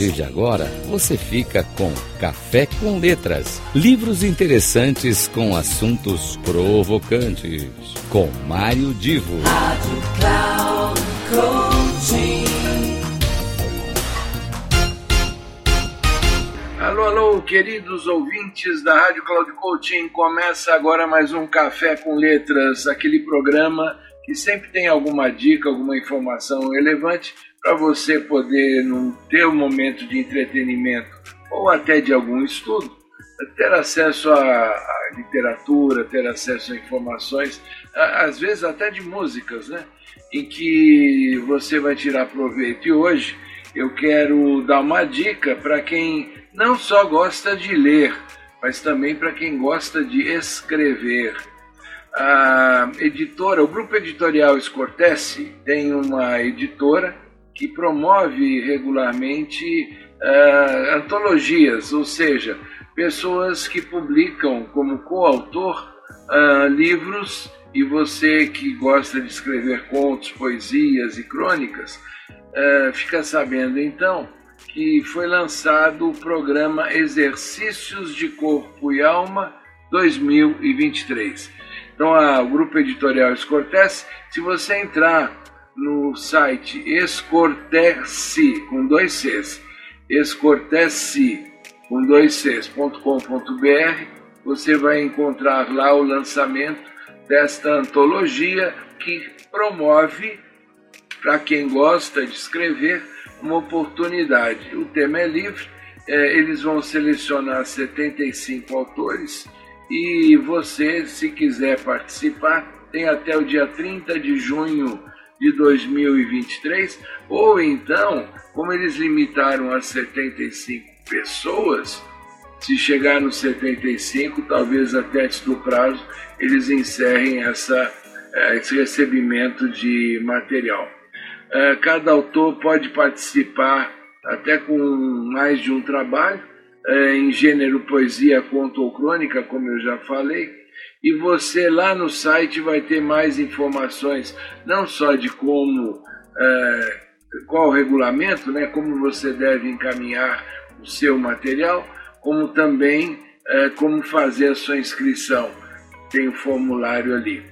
partir de agora, você fica com Café com Letras, livros interessantes com assuntos provocantes, com Mário Divo. Rádio Cloud Alô, alô, queridos ouvintes da Rádio Cloud Coaching, começa agora mais um Café com Letras, aquele programa que sempre tem alguma dica, alguma informação relevante para você poder, num ter um momento de entretenimento ou até de algum estudo, ter acesso à, literatura, ter acesso a informações, às vezes até de músicas, né? Em que você vai tirar proveito. E hoje eu quero dar uma dica para quem não só gosta de ler, mas também para quem gosta de escrever. A editora, o grupo editorial Escortece tem uma editora que promove regularmente uh, antologias, ou seja, pessoas que publicam como coautor uh, livros e você que gosta de escrever contos, poesias e crônicas, uh, fica sabendo então que foi lançado o programa Exercícios de Corpo e Alma 2023. Então, a, o grupo editorial Escortece, se você entrar no site Escortece, com dois Cs, escortece, com dois Cs.com.br, você vai encontrar lá o lançamento desta antologia que promove, para quem gosta de escrever, uma oportunidade. O tema é livre, é, eles vão selecionar 75 autores e você, se quiser participar, tem até o dia 30 de junho de 2023, ou então, como eles limitaram a 75 pessoas, se chegar nos 75, talvez até antes do prazo, eles encerrem essa, eh, esse recebimento de material. Eh, cada autor pode participar até com mais de um trabalho, em gênero poesia, conto ou crônica, como eu já falei, e você lá no site vai ter mais informações, não só de como, é, qual o regulamento, né, como você deve encaminhar o seu material, como também é, como fazer a sua inscrição. Tem o um formulário ali.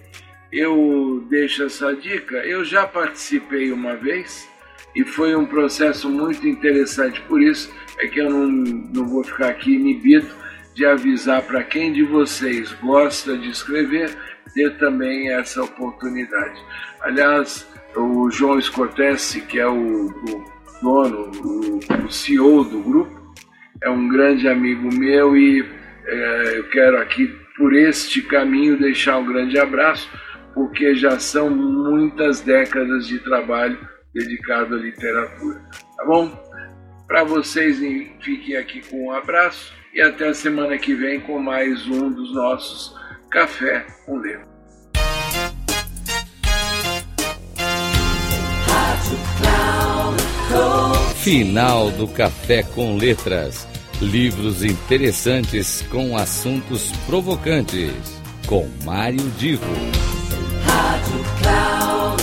Eu deixo essa dica. Eu já participei uma vez e foi um processo muito interessante. Por isso é que eu não, não vou ficar aqui inibido de avisar para quem de vocês gosta de escrever, ter também essa oportunidade. Aliás, o João Escortese, que é o, o dono, o, o, CEO do grupo, é um grande amigo meu e é, eu quero aqui, por este caminho, deixar um grande abraço, porque já são muitas décadas de trabalho dedicado à literatura. Tá bom? Para vocês, fiquem aqui com um abraço e até a semana que vem com mais um dos nossos Café com Letra. Final do Café com Letras. Livros interessantes com assuntos provocantes. Com Mário Divo. Rádio Cloud